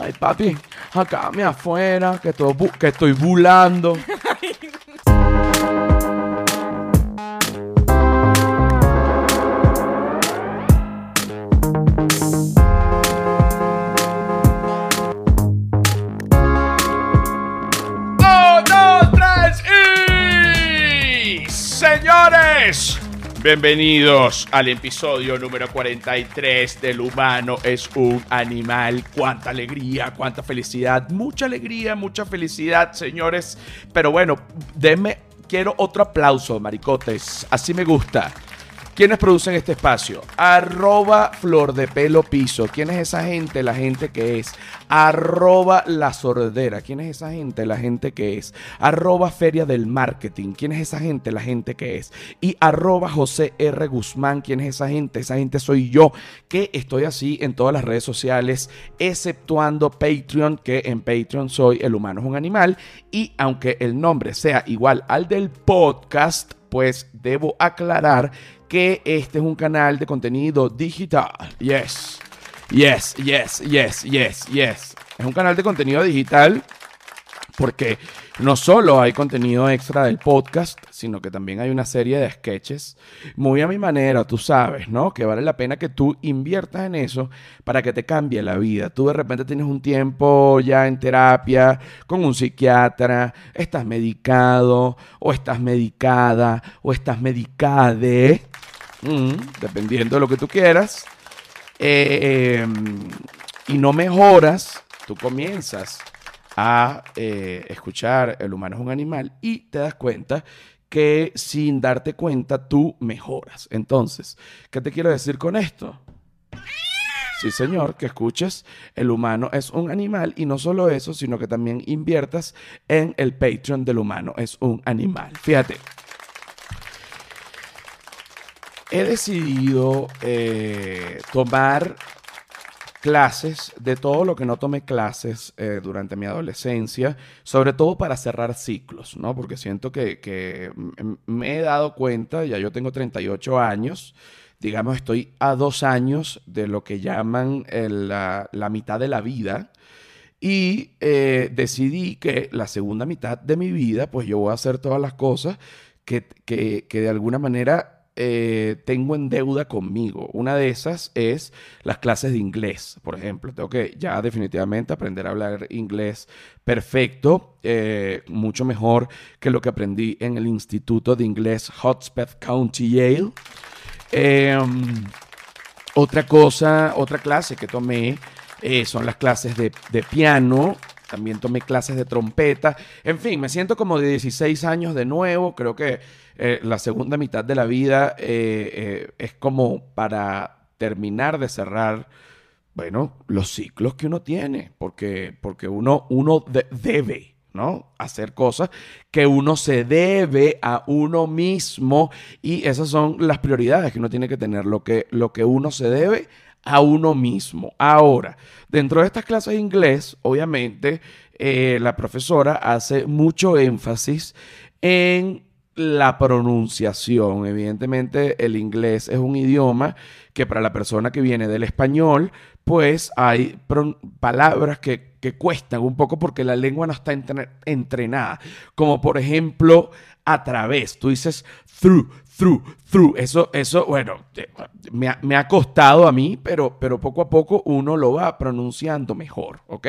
Ay, papi, acá me afuera, que, bu- que estoy bulando. ¡Un, dos, tres y... Señores, bienvenidos al episodio número 43 del humano es un animal. Cuánta alegría, cuánta felicidad, mucha alegría, mucha felicidad, señores. Pero bueno, denme, quiero otro aplauso, maricotes. Así me gusta. ¿Quiénes producen este espacio? Arroba Flor de Pelo Piso. ¿Quién es esa gente? La gente que es. Arroba La Sordera. ¿Quién es esa gente? La gente que es. Arroba Feria del Marketing. ¿Quién es esa gente? La gente que es. Y arroba José R. Guzmán. ¿Quién es esa gente? Esa gente soy yo. Que estoy así en todas las redes sociales, exceptuando Patreon, que en Patreon soy El Humano es un Animal. Y aunque el nombre sea igual al del podcast, pues debo aclarar que este es un canal de contenido digital. Yes. Yes, yes, yes, yes, yes. Es un canal de contenido digital porque no solo hay contenido extra del podcast, sino que también hay una serie de sketches muy a mi manera, tú sabes, ¿no? Que vale la pena que tú inviertas en eso para que te cambie la vida. Tú de repente tienes un tiempo ya en terapia con un psiquiatra, estás medicado o estás medicada o estás medicade, dependiendo de lo que tú quieras, eh, y no mejoras, tú comienzas a eh, escuchar El humano es un animal y te das cuenta que sin darte cuenta tú mejoras. Entonces, ¿qué te quiero decir con esto? Sí, señor, que escuches, el humano es un animal y no solo eso, sino que también inviertas en el Patreon del humano es un animal. Fíjate, he decidido eh, tomar clases de todo lo que no tomé clases eh, durante mi adolescencia, sobre todo para cerrar ciclos, ¿no? Porque siento que, que me he dado cuenta, ya yo tengo 38 años, digamos, estoy a dos años de lo que llaman el- la, la mitad de la vida. Y eh, decidí que la segunda mitad de mi vida, pues yo voy a hacer todas las cosas que, que- que de alguna manera eh, tengo en deuda conmigo. Una de esas es las clases de inglés, por ejemplo. Tengo que ya definitivamente aprender a hablar inglés perfecto, eh, mucho mejor que lo que aprendí en el Instituto de Inglés Hotspur County Yale. Em, otra cosa, otra clase que tomé eh, son las clases de, de piano. También tomé clases de trompeta. En fin, me siento como de 16 años de nuevo. Creo que eh, la segunda mitad de la vida eh, eh, es como para terminar de cerrar, bueno, los ciclos que uno tiene. Porque, porque uno, uno de- debe, ¿no? Hacer cosas que uno se debe a uno mismo. Y esas son las prioridades que uno tiene que tener. Lo que, lo que uno se debe a uno mismo. Ahora, dentro de estas clases de inglés, obviamente, eh, la profesora hace mucho énfasis en la pronunciación. Evidentemente, el inglés es un idioma que para la persona que viene del español, pues hay palabras que, que cuestan un poco porque la lengua no está entre- entrenada. Como por ejemplo, a través. Tú dices through, through, through. Eso, eso, bueno, me ha, me ha costado a mí, pero, pero poco a poco uno lo va pronunciando mejor, ¿ok?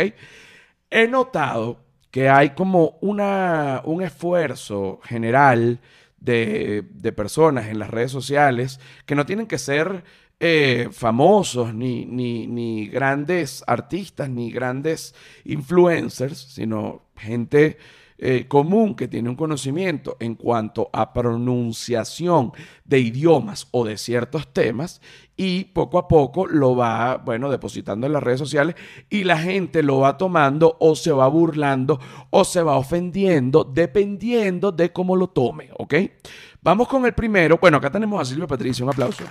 He notado que hay como una, un esfuerzo general de, de personas en las redes sociales que no tienen que ser eh, famosos, ni, ni, ni grandes artistas, ni grandes influencers, sino gente eh, común que tiene un conocimiento en cuanto a pronunciación de idiomas o de ciertos temas y poco a poco lo va, bueno, depositando en las redes sociales y la gente lo va tomando o se va burlando o se va ofendiendo dependiendo de cómo lo tome, ¿ok? Vamos con el primero. Bueno, acá tenemos a Silvia Patricia, un aplauso.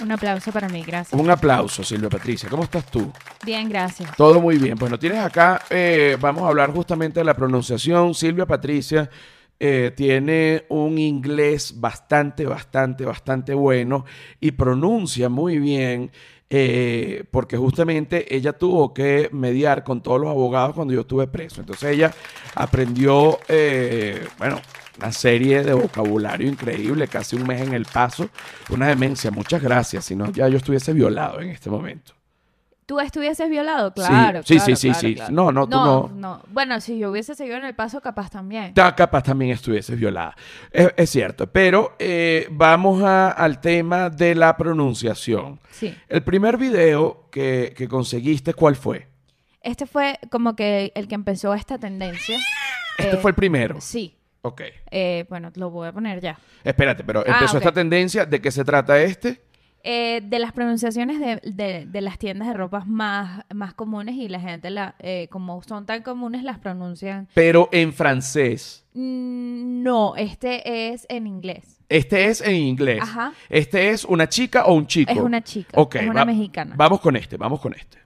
Un aplauso para mí, gracias. Un aplauso, Silvia Patricia. ¿Cómo estás tú? Bien, gracias. Todo muy bien. Bueno, tienes acá, eh, vamos a hablar justamente de la pronunciación. Silvia Patricia eh, tiene un inglés bastante, bastante, bastante bueno y pronuncia muy bien eh, porque justamente ella tuvo que mediar con todos los abogados cuando yo estuve preso. Entonces ella aprendió, eh, bueno, una serie de vocabulario increíble, casi un mes en el paso, una demencia. Muchas gracias, si no ya yo estuviese violado en este momento. ¿Tú estuvieses violado? Claro. sí, claro, sí, sí, claro, sí. claro. No, no, tú no. no. Bueno, si yo hubiese seguido en el paso, capaz también. Ta- capaz también estuvieses violada. Es, es cierto, pero eh, vamos a- al tema de la pronunciación. Sí. El primer video que, que conseguiste, ¿cuál fue? Este fue como que el que empezó esta tendencia. Este Eh, fue el primero. Sí. Ok. Eh, bueno, lo voy a poner ya. Espérate, pero Ah, empezó esta tendencia. ¿De qué se trata este? Eh, de las pronunciaciones de, de- de las tiendas de ropas más, más comunes y la gente, la, eh, como son tan comunes, las pronuncian. Pero en francés. Mm, No, este es en inglés. Este es en inglés. Ajá. Este es una chica o un chico. Es una chica. Ok, es una va- mexicana. Vamos con este, vamos con este.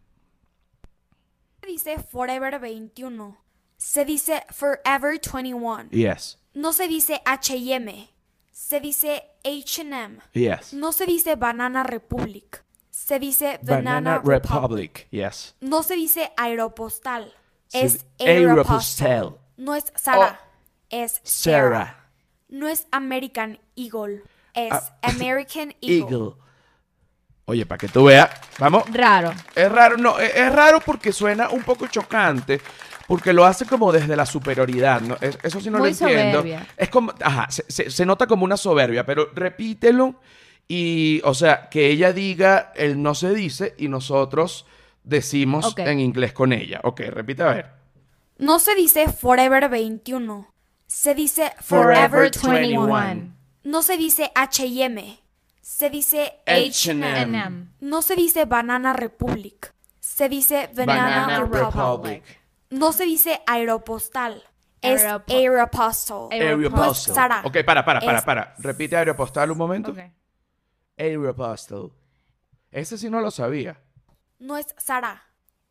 Dice Forever 21. Se dice Forever 21. Yes, No se dice H&M. Se dice H&M. yes. No se dice Banana Republic. Se dice Banana, Banana, Republic. Republic. Yes. No se dice Aeropostal. Se Es Aeropostal. Aeropostal. No es Sarah. Oh. Es Sarah. Sarah. No es American Eagle. Es Ah, American Eagle. Eagle. Oye, para que tú veas. Vamos. Raro. Es raro, no, es, es raro porque suena un poco chocante, porque lo hace como desde la superioridad, ¿no? Es- eso sí no Muy lo entiendo. soberbia. Es como, ajá, se, se- se nota como una soberbia, pero repítelo y, o sea, que ella diga, él no se dice y nosotros decimos en inglés con ella. Ok, repite a ver. No se dice Forever 21. Se dice Forever Forever 21. 21. No se dice H&M. Se dice H&M. No se dice Banana Republic. Se dice Banana, Banana Republic. Republic. No se dice Aeropostal. Es Aeropo- Aeropostal. Aeropostal. No es Sara. Ok, para, para, para, Es- para. Repite aeropostal un momento. Aeropostal. Ese sí no lo sabía. No es Sara.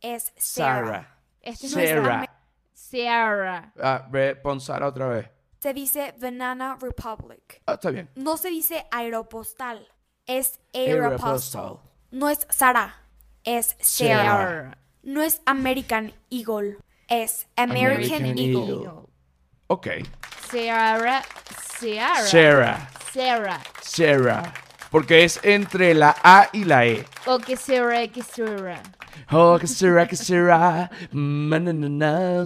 Es Sarah. Sarah. Este No es Sarah. Ame- Sierra. Ah, ve, pon Sara otra vez. Se dice Banana Republic. Ah, está bien. No se dice Aeropostal. Es Aeropostal. Aeropostal. No es Sara. Es Sarah. Sierra. No es American Eagle. Es American, American Eagle. Eagle. Ok. Sierra. Sierra. Sarah. Sarah. Sarah. Porque es entre la A y la E. O que Sierra, que Sierra. Oh, que será, que será.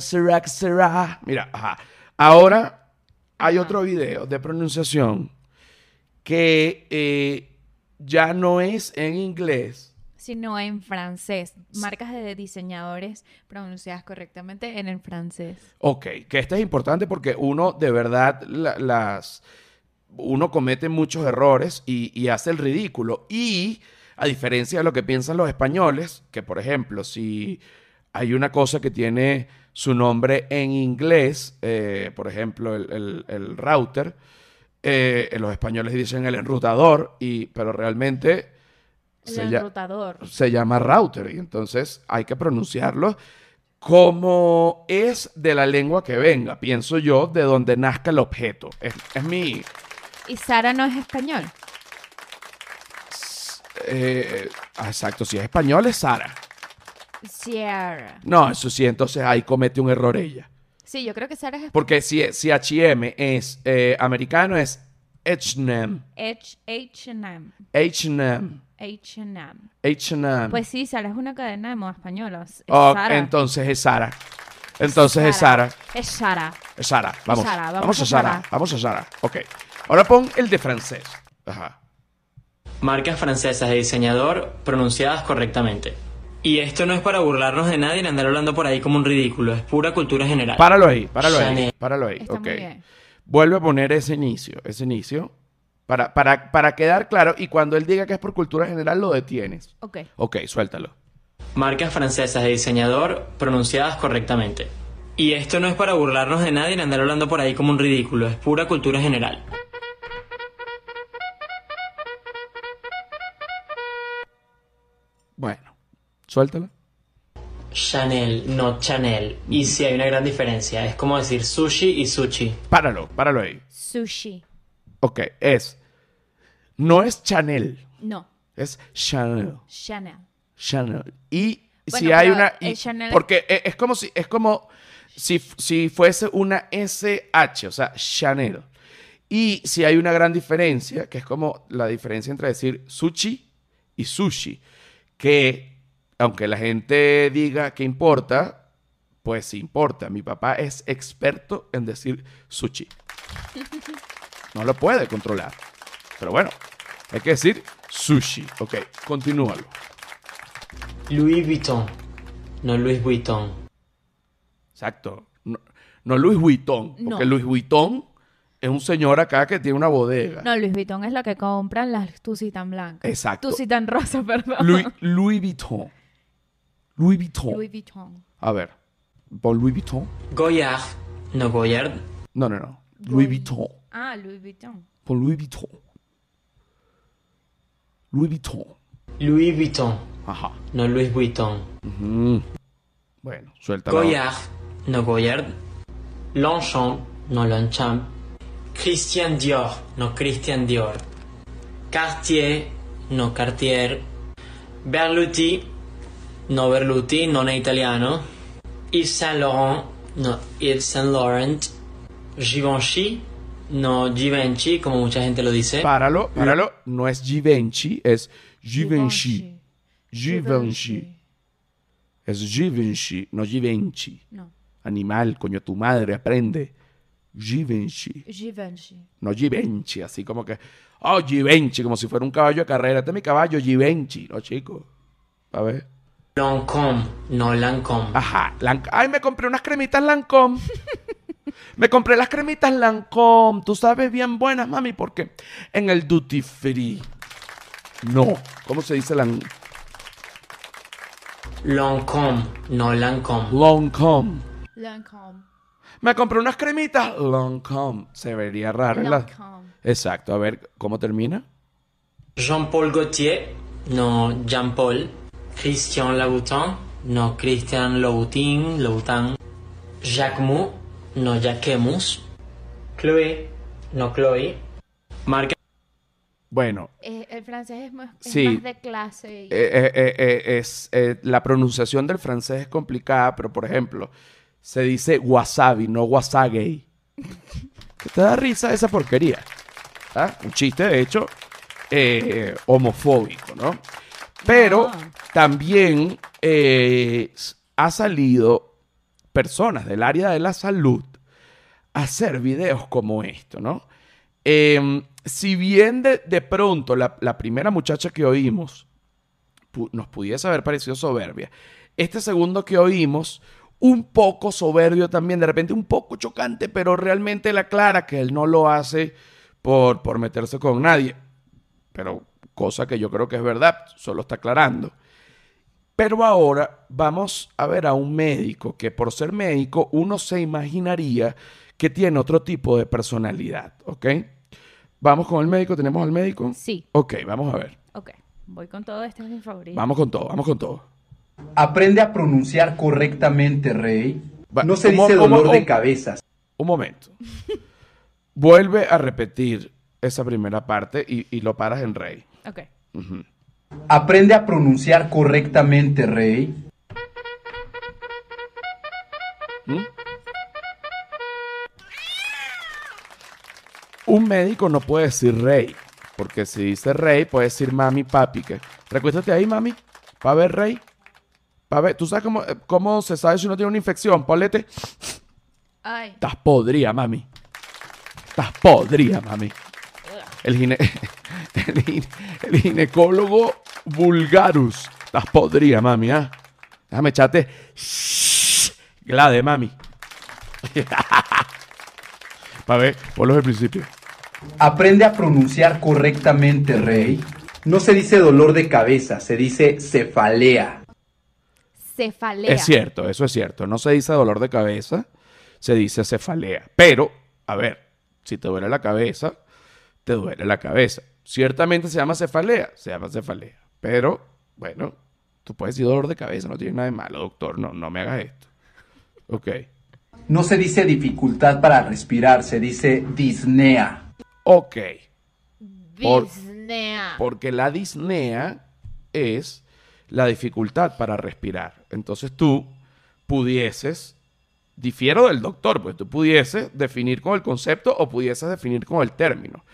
Será, que será. Mira, ajá. Ahora hay otro video de pronunciación que eh, ya no es en inglés. Sino en francés. Marcas de diseñadores pronunciadas correctamente en el francés. Ok, que este es importante porque uno de verdad la- las uno comete muchos errores y, y hace el ridículo. Y a diferencia de lo que piensan los españoles, que por ejemplo, si hay una cosa que tiene su nombre en inglés, eh, por ejemplo, el, el- el router, eh, los españoles dicen el enrutador, y, pero realmente se, enrutador. se llama router y entonces hay que pronunciarlo como es de la lengua que venga, pienso yo, de donde nazca el objeto. Es, es mi... Y Sara no es español. eh, ah, exacto, si es español es Sara. Sierra. No, eso sí, entonces ahí comete un error ella. Sí, yo creo que Sara es Porque si, si H&M es eh, americano es H&M. H&M. H&M. H&M. H&M. Pues sí, Sara es una cadena de moda española. Es Oh, Sara. entonces es Sara. Entonces es Sara. Es Sara. Es Sara. Vamos. Sara, vamos vamos a a Sara. Sara. Vamos a Sara. Ok. Ahora pon el de francés. Ajá. Marcas francesas de diseñador pronunciadas correctamente. Y esto no es para burlarnos de nadie ni andar hablando por ahí como un ridículo, es pura cultura general. Páralo ahí, páralo ahí. Chanel. Páralo ahí. Está ok. muy bien. Vuelve a poner ese inicio. Ese inicio. Para, para, para quedar claro. Y cuando él diga que es por cultura general, lo detienes. Ok. Ok, suéltalo. Marcas francesas de diseñador pronunciadas correctamente. Y esto no es para burlarnos de nadie ni andar hablando por ahí como un ridículo, es pura cultura general. Bueno, suéltalo. Chanel, no Chanel. Y sí hay una gran diferencia, es como decir sushi y sushi. Páralo, páralo ahí. Sushi. Ok, es. No es Chanel, No. Es Chanel. Chanel. Chanel. Y Bueno, si hay una. y- Chanel porque e- es como si. Es como si, si fuese una SH, o sea, Chanel. Y si hay una gran diferencia, que es como la diferencia entre decir sushi y sushi. Que aunque la gente diga que importa, pues importa. Mi papá es experto en decir sushi. No lo puede controlar. Pero bueno, hay que decir sushi. Ok, continúalo. Louis Vuitton, no Louis Vuitton. Exacto. No, no Louis Vuitton, No. porque Louis Vuitton es un señor acá que tiene una bodega. No, Louis Vuitton es lo que compran las Tusitan blancas. Exacto. Tusitan rosa, perdón. Louis, Louis Vuitton. Louis Vuitton. Louis Vuitton. A ver, pon Louis Vuitton. Goyard, no Goyard. No, no, no. Louis Vuitton. Ah, Louis Vuitton. Pon Louis Vuitton. Louis Vuitton. Louis Vuitton, Ajá. no Louis Vuitton. Ujú. Bueno, suéltalo. Goyard, no Goyard. Longchamp, no Longchamp. Christian Dior, no Christian Dior. Cartier, no Cartier. Berluti, no Berluti, non è italiano. Yves Saint Laurent, no Yves Saint Laurent. Givenchy, no Givenchy, como mucha gente lo dice. Páralo, páralo. No es Givenchy, es Givenchy. Givenchy. Es Givenchy, no Givenchy. No, Animal, coño, tu madre, aprende. Givenchy. Givenchy. No Givenchy, así como que, oh, Givenchy, como si fuera un caballo de carrera. Este es mi caballo, Givenchy. No, chico. A ver. Lancôme, no Lancôme. Ajá. Lan- Ay, me compré unas cremitas Lancôme. me compré las cremitas Lancôme. Tú sabes bien buenas, mami, porque en el duty free. No. ¿Cómo se dice Lan Lancôme, no Lancôme. Lancôme? Lancôme. Me compré unas cremitas Lancôme. Se vería raro. en la- Lancôme. Exacto. A ver, ¿cómo termina? Jean-Paul Gaultier, no Jean-Paul. Christian Louboutin, no Christian Louboutin, Louboutin. Jacquemus, no Jacquemus. Chloé, no Chloé. Marca Bueno, Eh, el francés es más, es Sí. más de clase. y- Eh, eh, eh, eh, es, eh, la pronunciación del francés es complicada, pero por ejemplo, se dice wasabi, no wasagay. ¿Qué te da risa esa porquería? ¿Ah? Un chiste, de hecho, eh, homofóbico, ¿no? Pero No. también eh, ha salido personas del área de la salud hacer videos como esto, ¿no? Em, si bien de, de pronto la, primera muchacha que oímos nos pudiese haber parecido soberbia, este segundo que oímos, un poco soberbio también, de repente un poco chocante, pero realmente la aclara que él no lo hace por, por meterse con nadie. Pero cosa que yo creo que es verdad, solo está aclarando. Pero ahora vamos a ver a un médico que por ser médico uno se imaginaría que tiene otro tipo de personalidad, ¿ok? Vamos con el médico, ¿tenemos al médico? Sí. Ok, vamos a ver. Ok. Voy con todo, este es mi favorito. Vamos con todo, vamos con todo. Aprende a pronunciar correctamente, Rey. Va- No se ¿cómo- dice dolor de cómo? cabeza. Un momento. Vuelve a repetir esa primera parte y, y lo paras en rey. Ok. Aprende a pronunciar correctamente, Rey. ¿Mm? Un médico no puede decir rey, porque si dice rey puede decir mami, papi. Que, recuéstate ahí, mami, para ver rey. Pa' ver, ¿tú sabes cómo, eh, cómo se sabe si uno tiene una infección? Polete, Ay. estás podrida, mami. Estás podrida, mami. El, gine- el, gine- el ginecólogo vulgarus. Estás podrida, mami, ¿ah? Déjame echarte glade, mami. Para ver, ponlo del principio. Aprende a pronunciar correctamente, Rey. No se dice dolor de cabeza, se dice cefalea. Cefalea. Es cierto, eso es cierto. No se dice dolor de cabeza, se dice cefalea. Pero, a ver, si te duele la cabeza, te duele la cabeza. Ciertamente se llama cefalea, se llama cefalea. Pero, bueno, tú puedes decir dolor de cabeza, no tiene nada de malo, doctor. No, no me hagas esto. Ok. No se dice dificultad para respirar, se dice disnea. Ok. Por- Disnea. Porque la disnea es la dificultad para respirar. Entonces tú pudieses, difiero del doctor, pues tú pudieses definir con el concepto o pudieses definir con el término.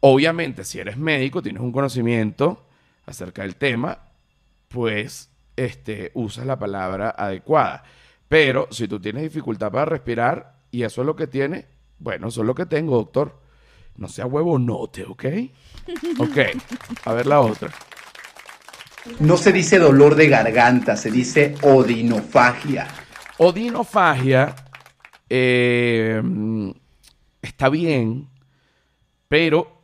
Obviamente, si eres médico, tienes un conocimiento acerca del tema, pues este, usas la palabra adecuada. Pero si tú tienes dificultad para respirar y eso es lo que tienes, bueno, eso es lo que tengo, doctor. No sea huevonote, ¿ok? Ok, a ver la otra. No se dice dolor de garganta, se dice odinofagia. Odinofagia eh, está bien, pero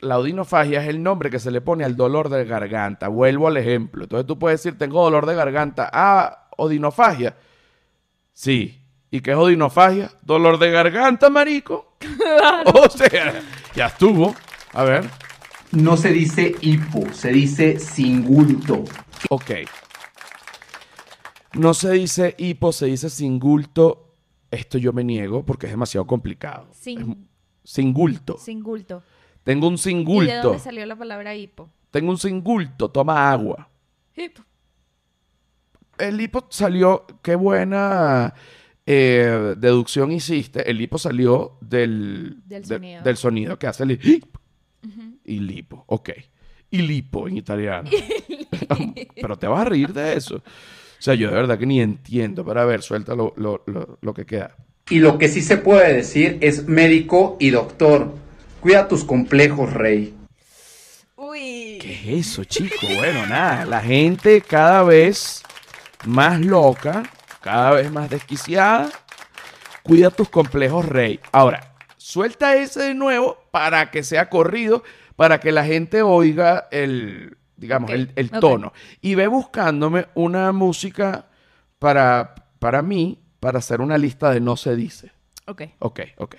la odinofagia es el nombre que se le pone al dolor de garganta. Vuelvo al ejemplo. Entonces tú puedes decir, tengo dolor de garganta. Ah, odinofagia. Sí. ¿Y qué es odinofagia? Dolor de garganta, marico. O sea, ya estuvo. A ver. No se dice hipo, se dice singulto. Ok. No se dice hipo, se dice singulto. Esto yo me niego porque es demasiado complicado. Sin, Singulto. singulto. Tengo un ¿Y de singulto. dónde salió la palabra hipo? Tengo un singulto. Toma agua. Hipo. El hipo salió. Qué buena eh, deducción hiciste. El hipo salió del, Del de- sonido. del sonido que hace el hip. Y lipo. Ok. Y lipo en italiano. Pero te vas a reír de eso. O sea, yo de verdad que ni entiendo. Pero a ver, suelta lo, lo- lo- lo que queda. Y lo que sí se puede decir es médico y doctor. Cuida tus complejos, rey. Uy. ¿Qué es eso, chico? Bueno, nada, la gente cada vez más loca, cada vez más desquiciada. Cuida tus complejos, rey. Ahora, suelta ese de nuevo para que sea corrido, para que la gente oiga el, digamos, el, tono. Y ve buscándome una música para, para mí, para hacer una lista de no se dice. Ok. Ok, ok.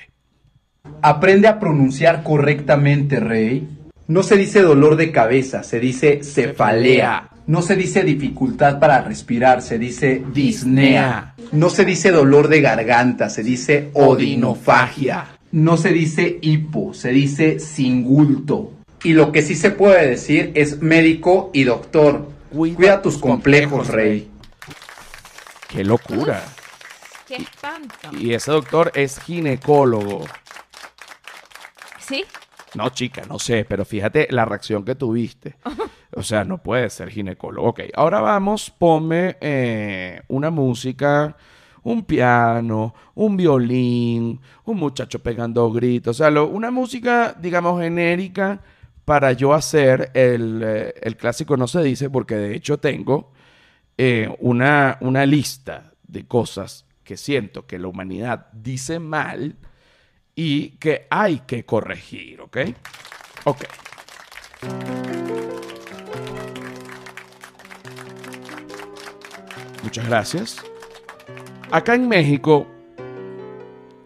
Aprende a pronunciar correctamente, rey. No se dice dolor de cabeza, se dice cefalea. No se dice dificultad para respirar, se dice disnea. No se dice dolor de garganta, se dice odinofagia. No se dice hipo, se dice singulto. Y lo que sí se puede decir es médico y doctor. Cuida, tus complejos, rey. Qué locura. Qué espanto. Y ese doctor es ginecólogo. ¿Sí? No, chica, no sé, pero fíjate la reacción que tuviste. O sea, no puede ser ginecólogo. Ok, ahora vamos, ponme eh, una música, un piano, un violín, un muchacho pegando gritos. O sea, lo- una música, digamos, genérica para yo hacer el, eh, el clásico no se dice, porque de hecho tengo eh, una, una lista de cosas que siento que la humanidad dice mal y que hay que corregir, ¿ok? Ok. Muchas gracias. Acá en México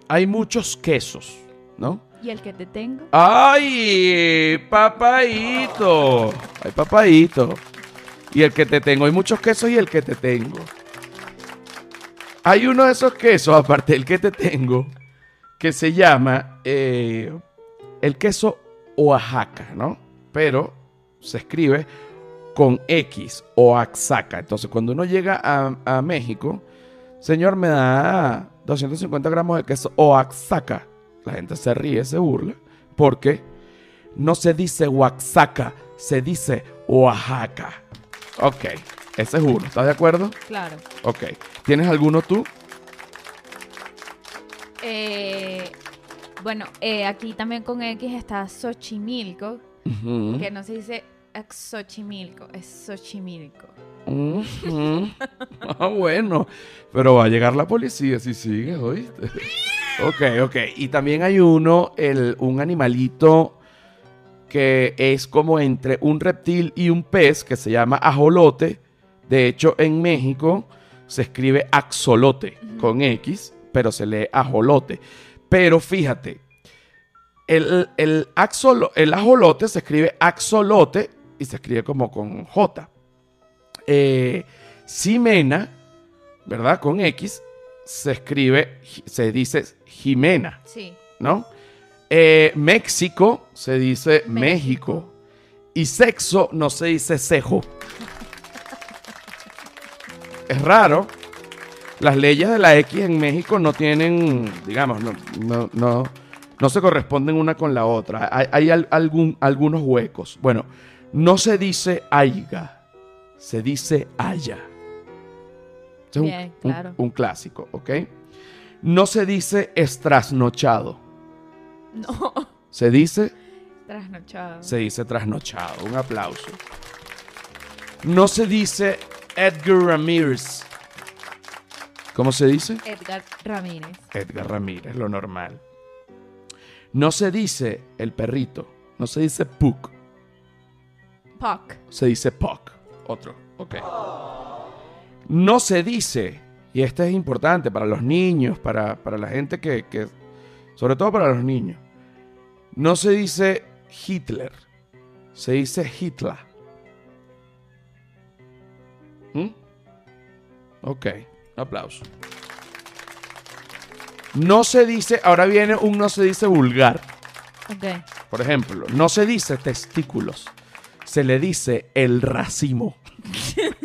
hay muchos quesos, ¿no? ¿Y el que te tengo? ¡Ay! ¡Papaíto! ¡Ay, papaíto! Y el que te tengo, hay muchos quesos y el que te tengo. Hay uno de esos quesos, aparte del que te tengo, que se llama eh, el queso Oaxaca, ¿no? Pero se escribe con X, Oaxaca. Entonces, cuando uno llega a, a México, señor, me da 250 gramos de queso Oaxaca. La gente se ríe, se burla, porque no se dice Oaxaca, se dice Oaxaca. Ok, ese es uno, ¿estás de acuerdo? Claro. Ok. ¿Tienes alguno tú? Eh, bueno, eh, aquí también con X está Xochimilco, que no se dice Xochimilco, es Xochimilco. Ah, bueno. Pero va a llegar la policía si sigues, ¿oíste? ok, ok. Y también hay uno, el, un animalito que es como entre un reptil y un pez que se llama ajolote. De hecho, en México se escribe axolote con X, pero se lee ajolote. Pero fíjate, el, el, axolo- el ajolote se escribe axolote y se escribe como con J. Eh, Ximena, ¿verdad? Con X, se escribe, se dice Jimena, Sí. ¿no? Eh, México se dice México. México. Y sexo no se dice cejo. Es raro. Las leyes de la X en México no tienen, digamos, no, no, no, no se corresponden una con la otra. Hay, hay al- algún, algunos huecos. Bueno, no se dice aiga, se dice haya. Este es Bien, un- claro. un clásico, ¿ok? No se dice estrasnochado. No. Se dice, Trasnochado. se dice trasnochado. Un aplauso. No se dice Edgar Ramírez. ¿Cómo se dice? Edgar Ramírez. Edgar Ramírez, lo normal. No se dice el perrito. No se dice Puck. Puck. Se dice Puck. Otro. Ok. No se dice, y este es importante para los niños, para, para la gente que, que- Sobre todo para los niños. No se dice Hitler. Se dice Hitler. ¿Mm? Ok. Un aplauso. No se dice. Ahora viene un no se dice vulgar. Ok. Por ejemplo, no se dice testículos, se le dice el racimo.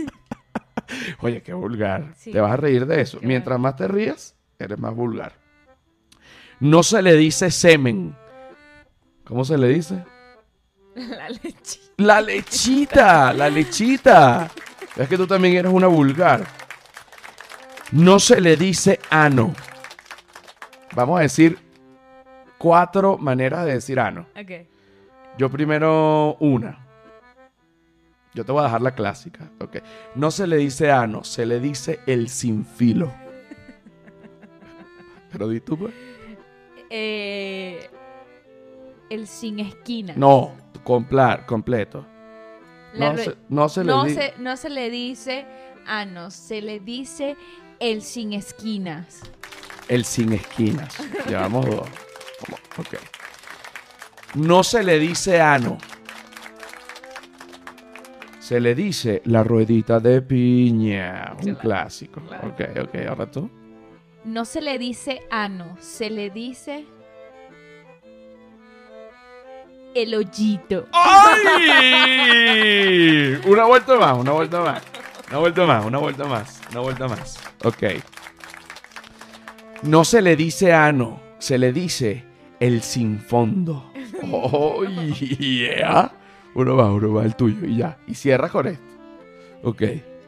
Oye, qué vulgar. Sí. Te vas a reír de eso. Mientras más te rías, eres más vulgar. No se le dice semen. ¿Cómo se le dice? La leche. La lechita, la lechita. Es que tú también eres una vulgar. No se le dice ano. Vamos a decir cuatro maneras de decir ano. Ok. Yo primero una. Yo te voy a dejar la clásica. ok. No se le dice ano, se le dice el sin filo. Pero di tú, pues. Eh, el sin esquina. No, compla- completo. La No re- se, no se le no, di- se, no se le dice ano, se le dice el sin esquinas. el sin esquinas. Llevamos dos. Ok. No se le dice ano. Se le dice la ruedita de piña. Un Claro, clásico. claro. Ok, ok. Ahora tú. No se le dice ano, se le dice el hoyito. ¡Ay! Una vuelta más, una vuelta más. Una vuelta más, una vuelta más, una vuelta más. Ok. No se le dice ano, se le dice el sin fondo. ¡Oh, yeah! Uno va, uno va, el tuyo y ya. Y cierra con esto. Ok.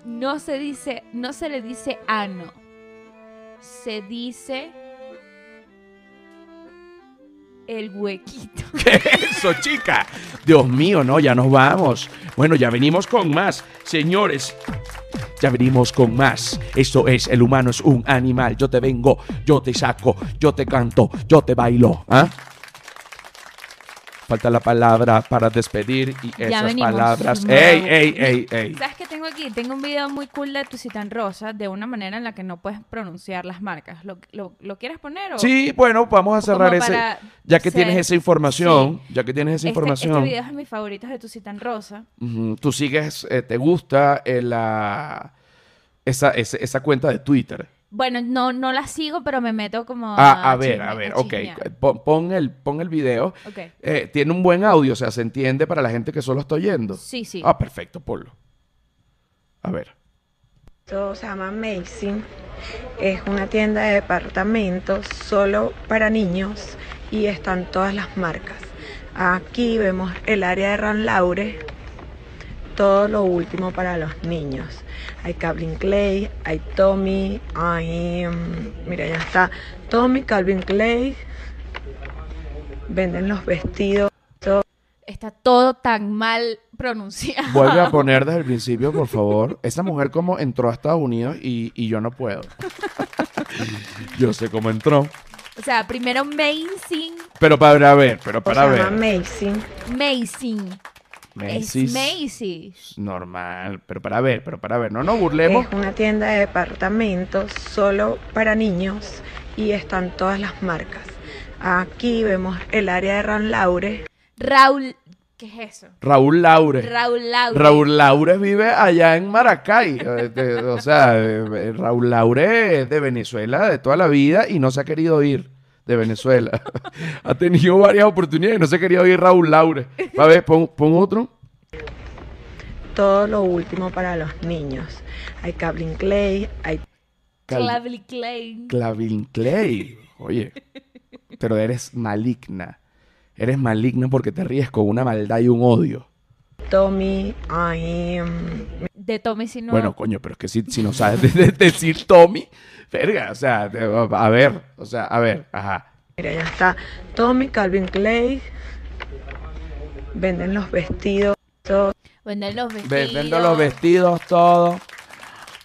No se dice, no se le dice ano. Se dice el huequito. ¿Qué es eso, chica? Dios mío, no, ya nos vamos. Bueno, ya venimos con más. Señores, ya venimos con más. Esto es, el humano es un animal. Yo te vengo, yo te saco, yo te canto, yo te bailo. ¿Ah? Falta la palabra para despedir y Ya esas venimos. palabras. No. ¡Ey, ey, ey, ey! ¿Sabes qué tengo aquí? Tengo un video muy cool de Tucitán Rosa de una manera en la que no puedes pronunciar las marcas. ¿Lo, lo, lo quieres poner? O? Sí, bueno, vamos a cerrar ese. Ya que ser- tienes esa información, ya que tienes esa Este, información. este video es de mis favoritos de Tucitán Rosa. Tú sigues, eh, te gusta eh, la, esa, ese- esa cuenta de Twitter. Bueno, no, no la sigo, pero me meto como Ah, a ver, chisme- a ver, a ok. Pon, pon el, pon el video. Ok. Eh, tiene un buen audio, o sea, se entiende para la gente que solo está oyendo. Sí, sí. Ah, perfecto, ponlo. A ver. Esto se llama Amazing. Es una tienda de departamentos solo para niños y están todas las marcas. Aquí vemos el área de Ran Laure, todo lo último para los niños. Hay Calvin Klein, hay Tommy, hay. mm, mira, ya está Tommy, Calvin Klein. Venden los vestidos. Está todo tan mal pronunciado. Vuelve a poner desde el principio, por favor. Esa mujer como entró a Estados Unidos y, y yo no puedo. yo sé cómo entró. O sea, primero Amazing, Pero para ver, pero para se llama ver. Amazing. Amazing. Macy's. Es Macy's. Normal, pero para ver, pero para ver. No nos burlemos. Es una tienda de departamentos solo para niños y están todas las marcas. Aquí vemos el área de Ran Laure. Raúl, ¿qué es eso? Raúl Laure. Raúl Laure. Raúl Laure vive allá en Maracay. eh, o sea, eh, Raúl Laure es de Venezuela de toda la vida y no se ha querido ir. De Venezuela. ha tenido varias oportunidades. No se quería oír Raúl Laure. A ver, pon, pon otro. Todo lo último para los niños. Hay Calvin Clay, hay Cal- Clavely Clay. Clavin Clay. Oye, pero eres maligna. Eres maligna porque te ríes con una maldad y un odio. Tommy, hay mm, De Tommy Sino. Bueno, coño, pero es que si, si no sabes de- de- decir Tommy, verga, o sea, de- a ver, o sea, a ver, ajá. Mira, ya está. Tommy, Calvin Clay. Venden los vestidos. Vender los vestidos. Ve- Vendo los vestidos, todo.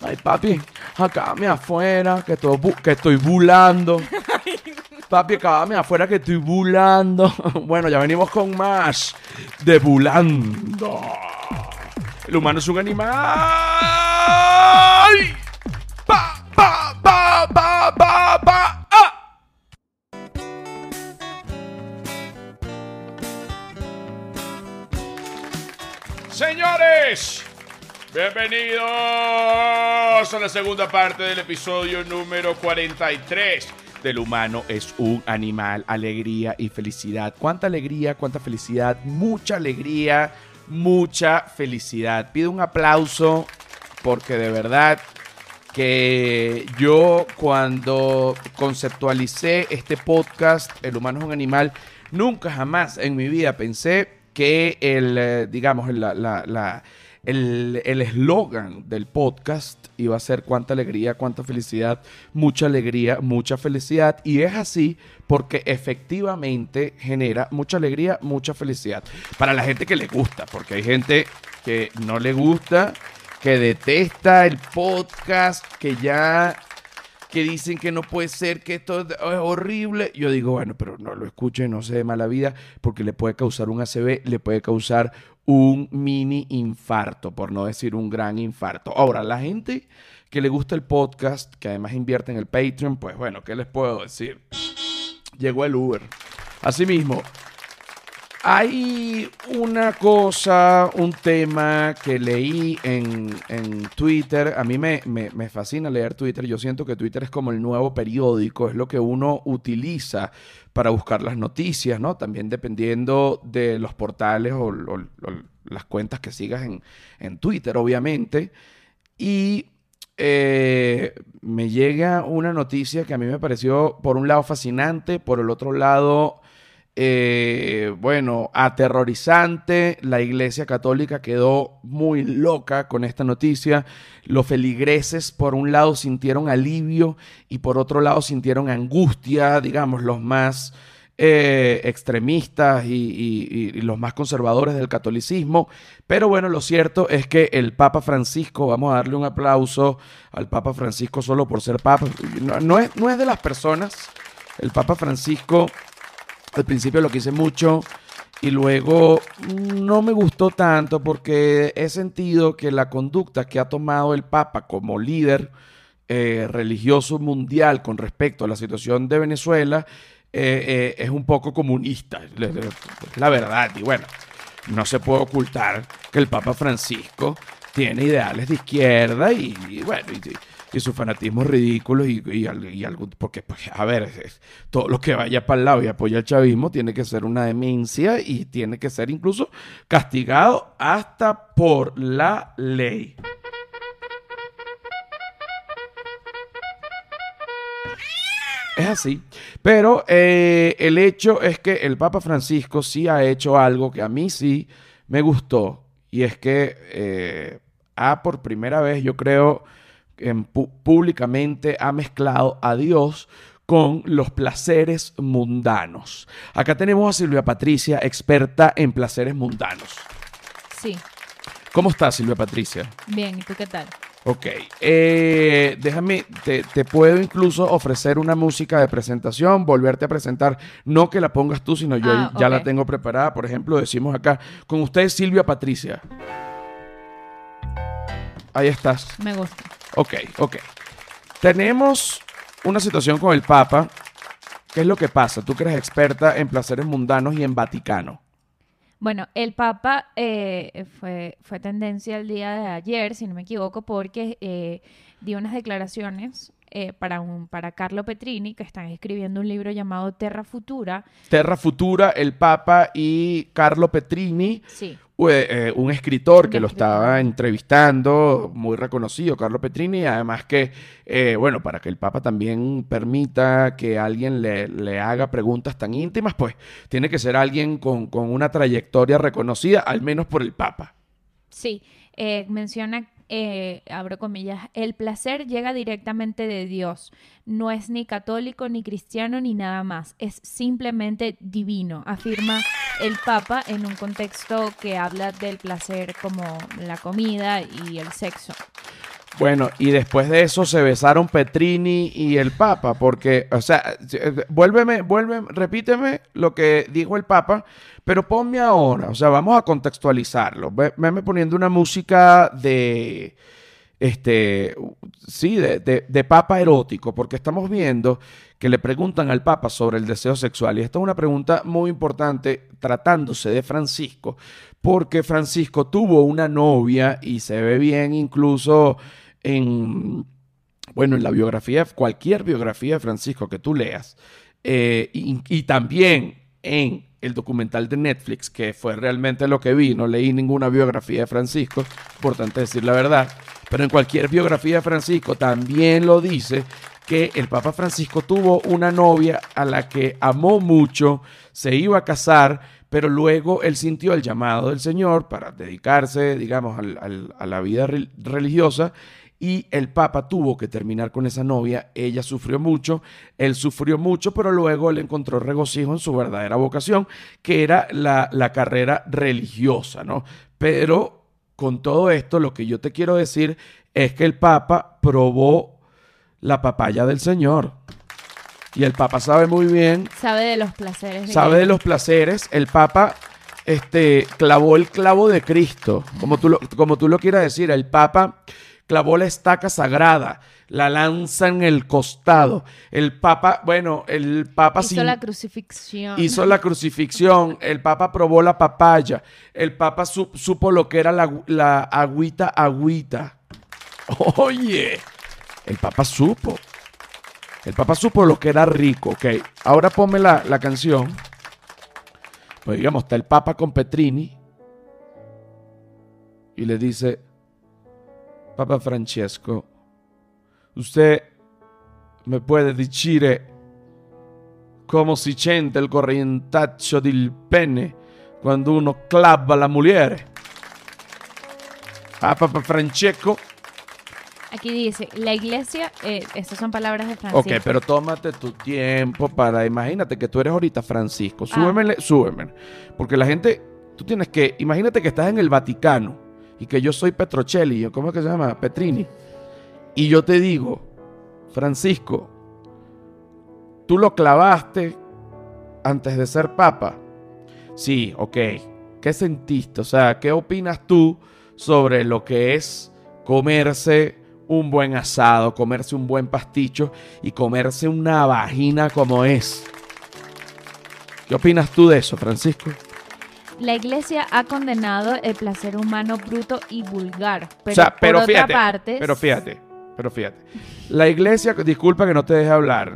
Ay, papi, acábame afuera, que bu- que estoy bulando. Papi, acábame afuera, que estoy bulando. Bueno, ya venimos con más de bulando. El humano es un animal. Pa, pa, pa, pa, pa, pa, ah. Señores, bienvenidos a la segunda parte del episodio número 43 del humano es un animal, alegría y felicidad. ¿Cuánta alegría, cuánta felicidad? Mucha alegría, mucha felicidad. Pido un aplauso porque de verdad que yo cuando conceptualicé este podcast, El humano es un animal, nunca jamás en mi vida pensé que el, eh, digamos, la- la- la- el eslogan del podcast iba a ser cuánta alegría, cuánta felicidad, mucha alegría, mucha felicidad. Y es así porque efectivamente genera mucha alegría, mucha felicidad. Para la gente que le gusta, porque hay gente que no le gusta, que detesta el podcast, que ya que dicen que no puede ser, que esto es horrible. Yo digo, bueno, pero no lo escuchen, no se dé mala vida, porque le puede causar un ACV, le puede causar un mini infarto, por no decir un gran infarto. Ahora, la gente que le gusta el podcast, que además invierte en el Patreon, pues bueno, ¿qué les puedo decir? Llegó el Uber. Asimismo, hay una cosa, un tema que leí en, en Twitter. A mí me, me- me fascina leer Twitter. Yo siento que Twitter es como el nuevo periódico, es lo que uno utiliza para buscar las noticias, ¿no? También dependiendo de los portales o, las cuentas que sigas en, en Twitter, obviamente. Y eh, me llega una noticia que a mí me pareció, por un lado, fascinante, por el otro lado eh, bueno, aterrorizante. La Iglesia Católica quedó muy loca con esta noticia. Los feligreses, por un lado, sintieron alivio y por otro lado, sintieron angustia, digamos, los más eh, extremistas y, los más conservadores del catolicismo. Pero bueno, lo cierto es que el Papa Francisco, vamos a darle un aplauso al Papa Francisco solo por ser Papa. No, no es, no es de las personas. El Papa Francisco al principio lo quise mucho y luego no me gustó tanto porque he sentido que la conducta que ha tomado el Papa como líder eh, religioso mundial con respecto a la situación de Venezuela eh, eh, es un poco comunista, la verdad. Y bueno, no se puede ocultar que el Papa Francisco tiene ideales de izquierda y, bueno, y su fanatismo es ridículo y, y, y algo, porque, pues, a ver, todo lo que vaya para el lado y apoya al chavismo tiene que ser una demencia y tiene que ser incluso castigado hasta por la ley. Es así. Pero eh, el hecho es que el Papa Francisco sí ha hecho algo que a mí sí me gustó. Y es que eh, ha por primera vez, yo creo, en públicamente ha mezclado a Dios con los placeres mundanos. Acá tenemos a Silvia Patricia, experta en placeres mundanos. Sí. ¿Cómo estás, Silvia Patricia? Bien, ¿y tú qué tal? Ok, eh, déjame, te, te puedo incluso ofrecer una música de presentación, volverte a presentar, no que la pongas tú, sino yo Ah, ya la tengo preparada. Por ejemplo, decimos acá, con ustedes Silvia Patricia. Ahí estás. Me gusta. Ok, ok. Tenemos una situación con el Papa. ¿Qué es lo que pasa? Tú que eres experta en placeres mundanos y en Vaticano. Bueno, el Papa eh, fue, fue tendencia el día de ayer, si no me equivoco, porque eh, dio unas declaraciones eh, para, un, para Carlo Petrini, que están escribiendo un libro llamado Terra Futura. Terra Futura, el Papa y Carlo Petrini, Sí. eh, eh, un escritor que lo estaba entrevistando, muy reconocido, Carlo Petrini, y además que, eh, bueno, para que el Papa también permita que alguien le, le haga preguntas tan íntimas, pues tiene que ser alguien con, con una trayectoria reconocida, al menos por el Papa. Sí, eh, menciona, eh, abro comillas, el placer llega directamente de Dios. No es ni católico, ni cristiano, ni nada más. Es simplemente divino, afirma el Papa en un contexto que habla del placer como la comida y el sexo. Bueno, y después de eso se besaron Petrini y el Papa, porque, o sea, eh, vuélveme, vuélveme, repíteme lo que dijo el Papa, pero ponme ahora, o sea, vamos a contextualizarlo. Ve- Veme poniendo una música de, este, sí, de, de- de Papa erótico, porque estamos viendo que le preguntan al Papa sobre el deseo sexual, y esta es una pregunta muy importante tratándose de Francisco, porque Francisco tuvo una novia y se ve bien incluso en, bueno, en la biografía, cualquier biografía de Francisco que tú leas, eh, y, también en el documental de Netflix, que fue realmente lo que vi, no leí ninguna biografía de Francisco, importante decir la verdad, pero en cualquier biografía de Francisco también lo dice que el Papa Francisco tuvo una novia a la que amó mucho, se iba a casar, pero luego él sintió el llamado del Señor para dedicarse, digamos, a la vida re- religiosa y el Papa tuvo que terminar con esa novia. Ella sufrió mucho, él sufrió mucho, pero luego él encontró regocijo en su verdadera vocación, que era la, la carrera religiosa, ¿no? Pero con todo esto, lo que yo te quiero decir es que el Papa probó la papaya del Señor. Y el Papa sabe muy bien Sabe de los placeres. sabe de los placeres. El Papa este, clavó el clavo de Cristo, como tú, lo, como tú lo quieras decir. El Papa clavó la estaca sagrada, la lanza en el costado. El Papa, bueno, el Papa Hizo sin- la crucifixión. hizo la crucifixión. El Papa probó la papaya. El Papa su- supo lo que era la, la agüita, agüita. Oye, el Papa supo. El Papa supo lo que era rico. Ok, ahora ponme la, la canción. Pues digamos, está el Papa con Petrini. Y le dice, Papa Francesco, usted me puede decir come si sente il corrientaccio del pene quando uno clava la mujer. Ah, Papa Francesco. Aquí dice, la iglesia, eh, estas son palabras de Francisco. Ok, pero tómate tu tiempo para, imagínate que tú eres ahorita Francisco. Ah. Súbemele, súbeme. Porque la gente, tú tienes que, imagínate que estás en el Vaticano y que yo soy Petrocelli, ¿cómo es que se llama? Petrini. Y yo te digo, Francisco, tú lo clavaste antes de ser papa. Sí, ok. ¿Qué sentiste? O sea, ¿qué opinas tú sobre lo que es comerse un buen asado, comerse un buen pasticho y comerse una vagina como es? ¿Qué opinas tú de eso, Francisco? La iglesia ha condenado el placer humano bruto y vulgar. Pero, o sea, pero por fíjate, otra parte, pero fíjate, pero fíjate. La iglesia, disculpa que no te deje hablar,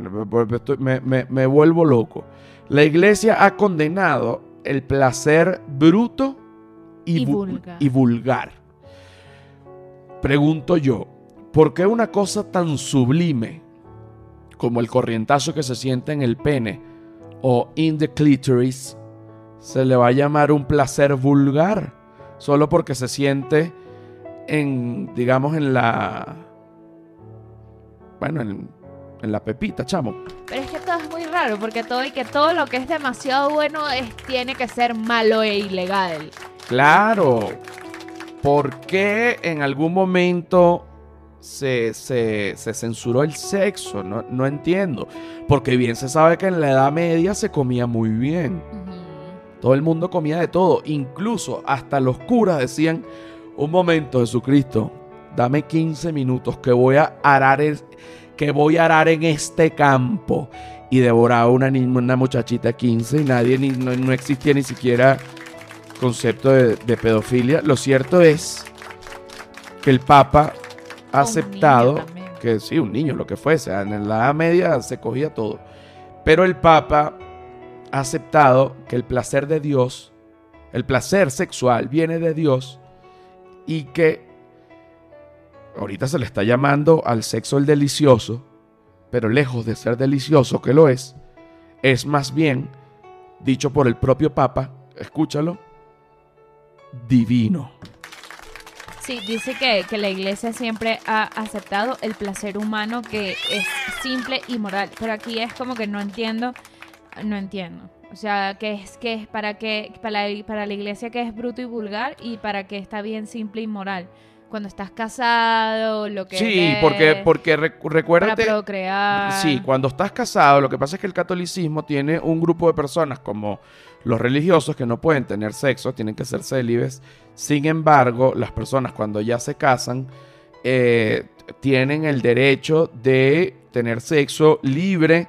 me, me- me vuelvo loco. La iglesia ha condenado el placer bruto y, Y vu- vulgar. y vulgar. Pregunto yo, ¿por qué una cosa tan sublime como el corrientazo que se siente en el pene o in the clitoris se le va a llamar un placer vulgar? Solo porque se siente en, digamos, en la... Bueno, en, en la pepita, chamo. pero es que todo es muy raro, porque todo y que todo lo que es demasiado bueno es, tiene que ser malo e ilegal. Claro. ¿Por qué en algún momento se, se- se censuró el sexo? No, no entiendo. Porque bien se sabe que en la Edad Media se comía muy bien. Todo el mundo comía de todo. Incluso hasta los curas decían, un momento Jesucristo, dame 15 minutos que voy a arar, el- que voy a arar en este campo. Y devoraba una, una muchachita de 15 y nadie, ni, no, no existía ni siquiera concepto de, de pedofilia. Lo cierto es que el Papa ha aceptado que sí, un niño, lo que fuese. En la Edad Media se cogía todo. Pero el Papa ha aceptado que el placer de Dios, el placer sexual viene de Dios y que ahorita se le está llamando al sexo el delicioso, pero lejos de ser delicioso que lo es, es más bien, dicho por el propio Papa, escúchalo, divino. Sí, dice que, que, la iglesia siempre ha aceptado el placer humano que es simple y moral, pero aquí es como que no entiendo, no entiendo. O sea, que es que es para que para la, para la iglesia que es bruto y vulgar y para que está bien simple y moral. Cuando estás casado, lo que Sí, porque porque recuérdate para procrear. Sí, cuando estás casado, lo que pasa es que el catolicismo tiene un grupo de personas como los religiosos que no pueden tener sexo, tienen que ser célibes. Sin embargo, las personas cuando ya se casan eh, tienen el derecho de tener sexo libre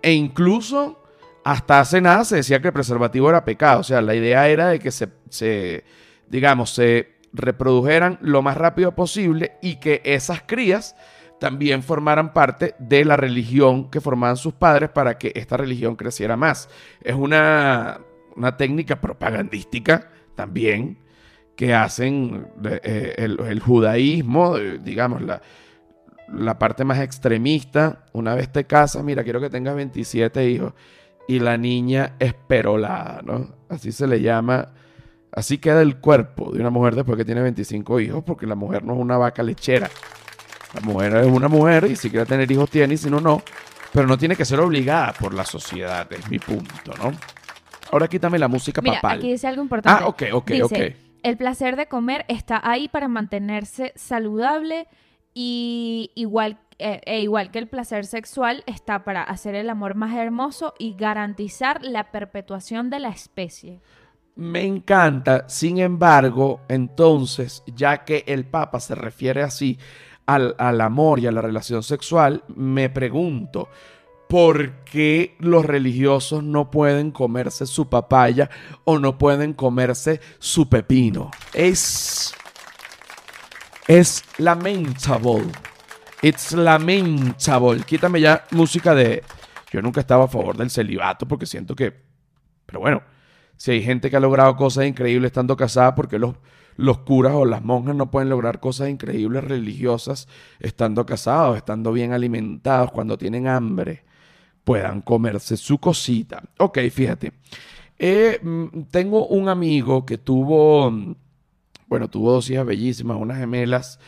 e incluso hasta hace nada se decía que el preservativo era pecado. O sea, la idea era de que se, digamos, se reprodujeran lo más rápido posible y que esas crías también formaran parte de la religión que formaban sus padres para que esta religión creciera más. Es una, una técnica propagandística también que hacen eh, el, judaísmo, eh, digamos, la, la parte más extremista. Una vez te casas, mira, quiero que tengas 27 hijos y la niña esperolada, ¿no? Así se le llama. Así queda el cuerpo de una mujer después que tiene 25 hijos, porque la mujer no es una vaca lechera. La mujer es una mujer y si quiere tener hijos tiene y si no, no. Pero no tiene que ser obligada por la sociedad, es mi punto, ¿no? Ahora quítame la música Mira, papal. Aquí dice algo importante. Ah, ok, ok, dice, ok. El placer de comer está ahí para mantenerse saludable y igual, eh, e igual que el placer sexual está para hacer el amor más hermoso y garantizar la perpetuación de la especie. Me encanta, sin embargo, entonces, ya que el Papa se refiere así al, al, amor y a la relación sexual, me pregunto, ¿por qué los religiosos no pueden comerse su papaya o no pueden comerse su pepino? Es... Es lamentable. It's lamentable. Quítame ya música de... Yo nunca estaba a favor del celibato porque siento que... Pero bueno, si hay gente que ha logrado cosas increíbles estando casada, porque los los curas o las monjas no pueden lograr cosas increíbles religiosas estando casados, estando bien alimentados, cuando tienen hambre, puedan comerse su cosita. Ok, fíjate. Eh, mm, tengo un amigo que tuvo, mm, bueno, tuvo dos hijas bellísimas, unas gemelas.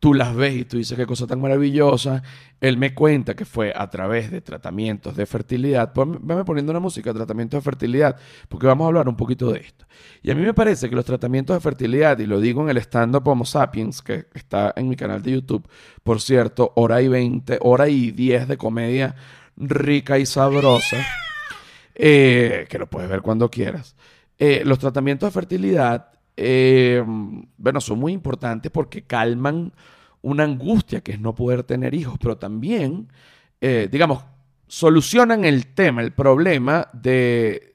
Tú las ves y tú dices qué cosa tan maravillosa. Él me cuenta que fue a través de tratamientos de fertilidad. Pues veme poniendo una música, tratamientos de fertilidad, porque vamos a hablar un poquito de esto. Y a mí me parece que los tratamientos de fertilidad, y lo digo en el stand-up Homo Sapiens, que está en mi canal de YouTube, por cierto, hora y 20, hora y 10 de comedia rica y sabrosa, eh, que lo puedes ver cuando quieras. Eh, los tratamientos de fertilidad, eh, bueno, son muy importantes porque calman una angustia que es no poder tener hijos, pero también, digamos, solucionan el tema, el problema de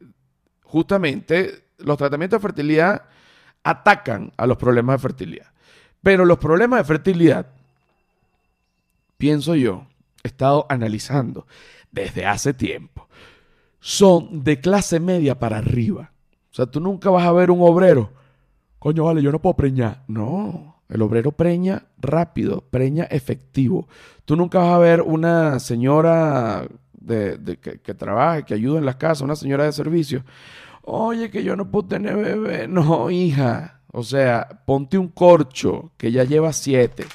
justamente los tratamientos de fertilidad atacan a los problemas de fertilidad. Pero los problemas de fertilidad, pienso yo, he estado analizando desde hace tiempo, son de clase media para arriba. O sea, tú nunca vas a ver un obrero. Coño, vale, yo no puedo preñar. No, el obrero preña rápido, preña efectivo. Tú nunca vas a ver una señora de, que, trabaje, que ayude en las casas, una señora de servicio. Oye, que yo no puedo tener bebé. No, hija. O sea, ponte un corcho, que ya lleva siete.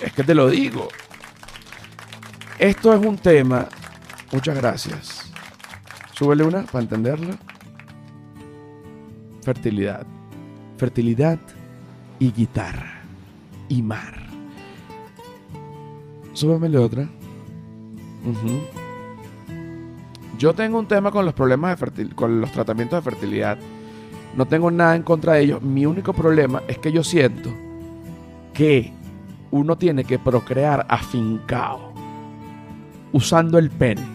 Es que te lo digo. Esto es un tema. Muchas gracias. Súbele una para entenderlo. Fertilidad. Fertilidad y guitarra. Y mar. Súbemele otra. Yo tengo un tema con los problemas de con los tratamientos de fertilidad. No tengo nada en contra de ellos. Mi único problema es que yo siento que uno tiene que procrear afincado usando el pene,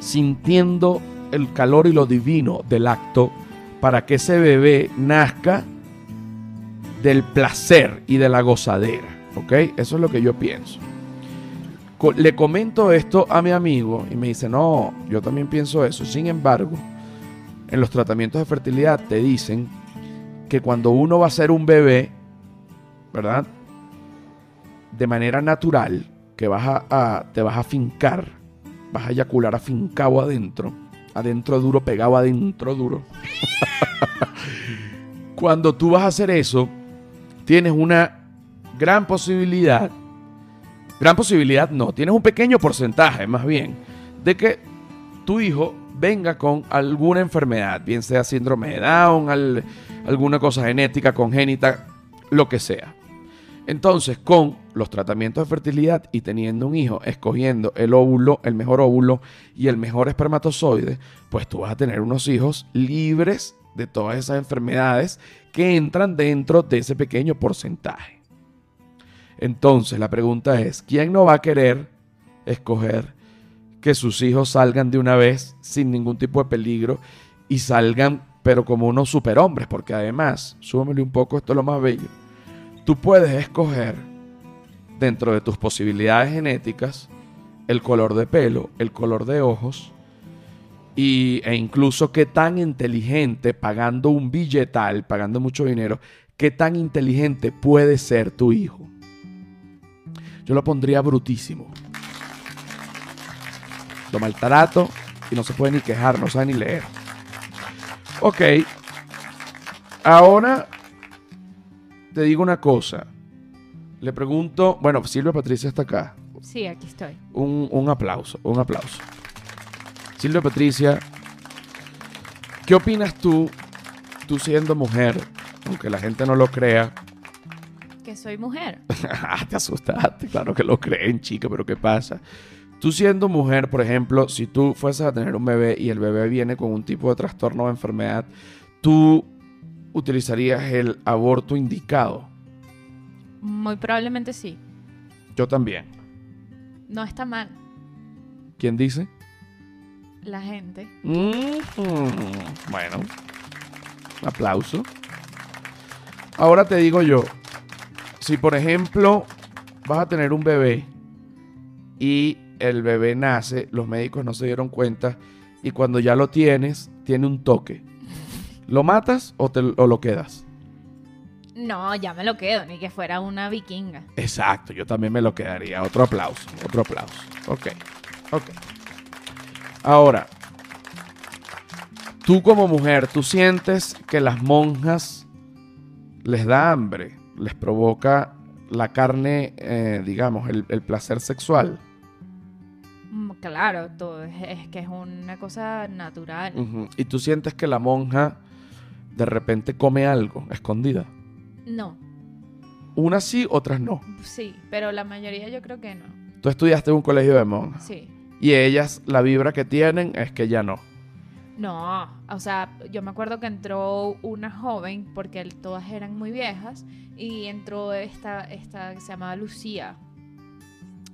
sintiendo el calor y lo divino del acto para que ese bebé nazca del placer y de la gozadera. ¿Ok? Eso es lo que yo pienso. Le comento esto a mi amigo y me dice, no, yo también pienso eso. Sin embargo, en los tratamientos de fertilidad te dicen que cuando uno va a ser un bebé, ¿verdad? De manera natural, que vas a, a- te vas a fincar, vas a eyacular afincado adentro, adentro duro, pegado adentro duro. cuando tú vas a hacer eso, tienes una gran posibilidad, gran posibilidad no, tienes un pequeño porcentaje más bien, de que tu hijo venga con alguna enfermedad, bien sea síndrome de Down, al- alguna cosa genética, congénita, lo que sea. Entonces, con los tratamientos de fertilidad y teniendo un hijo, escogiendo el óvulo, el mejor óvulo y el mejor espermatozoide, pues tú vas a tener unos hijos libres de todas esas enfermedades que entran dentro de ese pequeño porcentaje. Entonces, la pregunta es, ¿quién no va a querer escoger que sus hijos salgan de una vez sin ningún tipo de peligro y salgan pero como unos superhombres? Porque además, súbemele un poco, esto es lo más bello. Tú puedes escoger dentro de tus posibilidades genéticas el color de pelo, el color de ojos y, e incluso qué tan inteligente, pagando un billetal, pagando mucho dinero, qué tan inteligente puede ser tu hijo. Yo lo pondría brutísimo. Lo maltrato y no se puede ni quejar, no sabe ni leer. Ok. Ahora te digo una cosa. Le pregunto, bueno, Silvia Patricia está acá. Sí, aquí estoy. Un, un aplauso, un aplauso. Silvia Patricia, ¿qué opinas tú, tú siendo mujer, aunque la gente no lo crea? Que soy mujer. Ah, te asustaste, claro que lo creen, chica, pero ¿qué pasa? Tú siendo mujer, por ejemplo, si tú fueses a tener un bebé y el bebé viene con un tipo de trastorno o enfermedad, tú utilizarías el aborto indicado. Muy probablemente sí. Yo también. No está mal ¿Quién dice? La gente. Mm, Bueno, aplauso. Ahora te digo yo, si por ejemplo vas a tener un bebé y el bebé nace, los médicos no se dieron cuenta y cuando ya lo tienes, tiene un toque. ¿Lo matas o, te, o lo quedas? No, ya me lo quedo, ni que fuera una vikinga. Exacto, yo también me lo quedaría. Otro aplauso, otro aplauso. Ok, ok. Ahora, tú como mujer, ¿tú sientes que las monjas les da hambre? ¿Les provoca la carne, eh, digamos, el, el placer sexual? Mm, Claro, todo es, es que es una cosa natural. ¿Y tú sientes que la monja de repente come algo escondida? No, Unas sí, otras no. sí, pero la mayoría yo creo que no. Tú estudiaste en un colegio de monjas. Sí. Y ellas, la vibra que tienen es que ya no. No, o sea, yo me acuerdo que entró una joven, porque todas eran muy viejas, y entró esta, esta que se llamaba Lucía.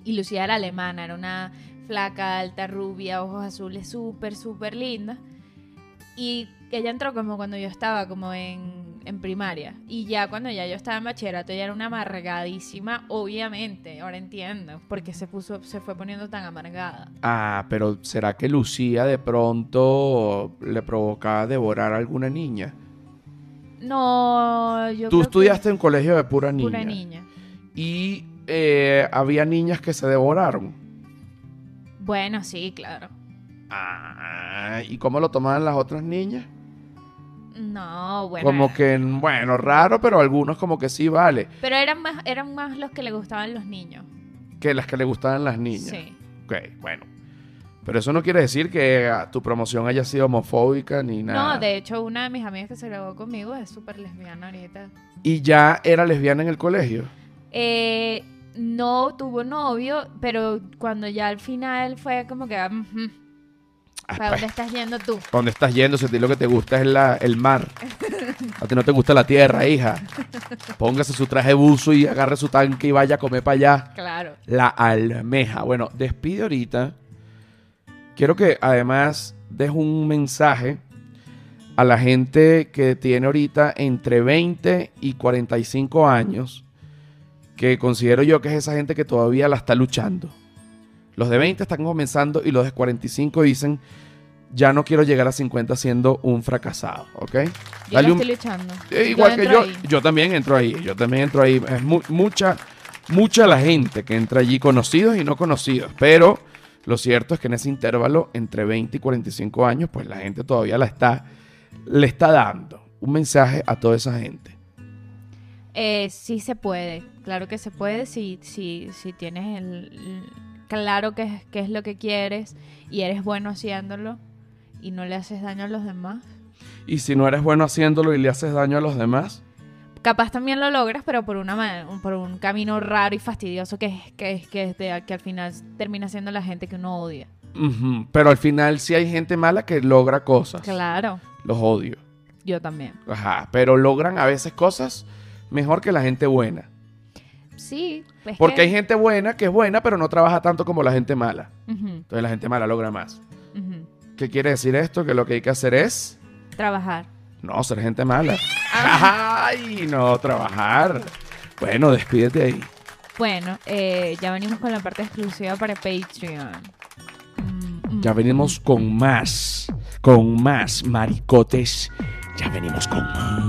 Y Lucía era alemana, era una flaca, alta, rubia, ojos azules, súper, súper linda. Y ella entró como cuando yo estaba como en, en primaria. Y ya cuando ya yo estaba en bachillerato, ella era una amargadísima, obviamente, ahora entiendo, porque se puso, se fue poniendo tan amargada. Ah, pero ¿será que Lucía de pronto le provocaba devorar a alguna niña? No, yo Tú creo que- estudiaste en colegio de pura niña. Pura niña. Y eh, había niñas que se devoraron. Bueno, sí, claro. Ah, ¿y cómo lo tomaban las otras niñas? No, bueno. Como que, bueno, raro, pero algunos como que sí vale. Pero eran más, eran más los que le gustaban los niños. Que las que le gustaban las niñas. Sí. Ok, bueno. Pero eso no quiere decir que ah, tu promoción haya sido homofóbica ni nada. No, de hecho, una de mis amigas que se graduó conmigo es súper lesbiana ahorita. Y ya era lesbiana en el colegio. Eh, no tuvo novio, pero cuando ya al final fue como que, "Ujú, Ah, ¿para pues, dónde estás yendo tú? ¿Dónde estás yendo? Si a ti lo que te gusta es la- el mar. A ti no te gusta la tierra, hija. Póngase su traje buzo y agarre su tanque y vaya a comer para allá. Claro. La almeja. Bueno, despide ahorita. Quiero que además des un mensaje a la gente que tiene ahorita entre 20 y 45 años que considero yo que es esa gente que todavía la está luchando. Los de 20 están comenzando y los de 45 dicen, ya no quiero llegar a 50 siendo un fracasado, ¿ok? Yo lo un- estoy luchando. eh, igual que yo, ahí. yo también entro ahí, yo también entro ahí. Es mu- mucha, mucha la gente que entra allí, conocidos y no conocidos. Pero lo cierto es que en ese intervalo entre 20 y 45 años, pues la gente todavía la está, le está dando un mensaje a toda esa gente. Eh, sí se puede, claro que se puede si, si, si tienes el- claro qué es, qué es lo que quieres y eres bueno haciéndolo y no le haces daño a los demás. Y si no eres bueno haciéndolo y le haces daño a los demás, Capaz también lo logras, pero por una por un camino raro y fastidioso que es que, es, que, es de- que al final termina siendo la gente que uno odia. pero al final sí hay gente mala que logra cosas. Claro, Los odio. yo también. Ajá, pero logran a veces cosas mejor que la gente buena. Sí, es Porque que- hay gente buena que es buena, pero no trabaja tanto como la gente mala. Entonces la gente mala logra más. ¿Qué quiere decir esto? Que lo que hay que hacer es Trabajar. no ser gente mala. ¡Ay! No, trabajar. Bueno, despídete ahí. Bueno, eh, ya venimos con la parte exclusiva para Patreon. Mm, mm, Ya venimos con más. Con más maricotes. Ya venimos con más.